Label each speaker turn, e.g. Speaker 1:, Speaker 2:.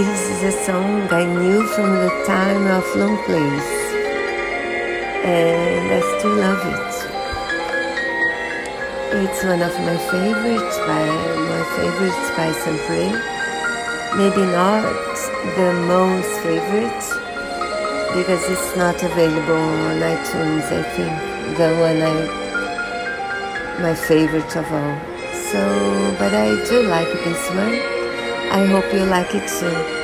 Speaker 1: This is a song I knew from the time of Long Place, and I still love it. It's one of my favorites by my favorites by Saint-Preux. Maybe not the most favorite because it's not available on iTunes. I think the one I my favorite of all. So, but I do like this one. I hope you like it too.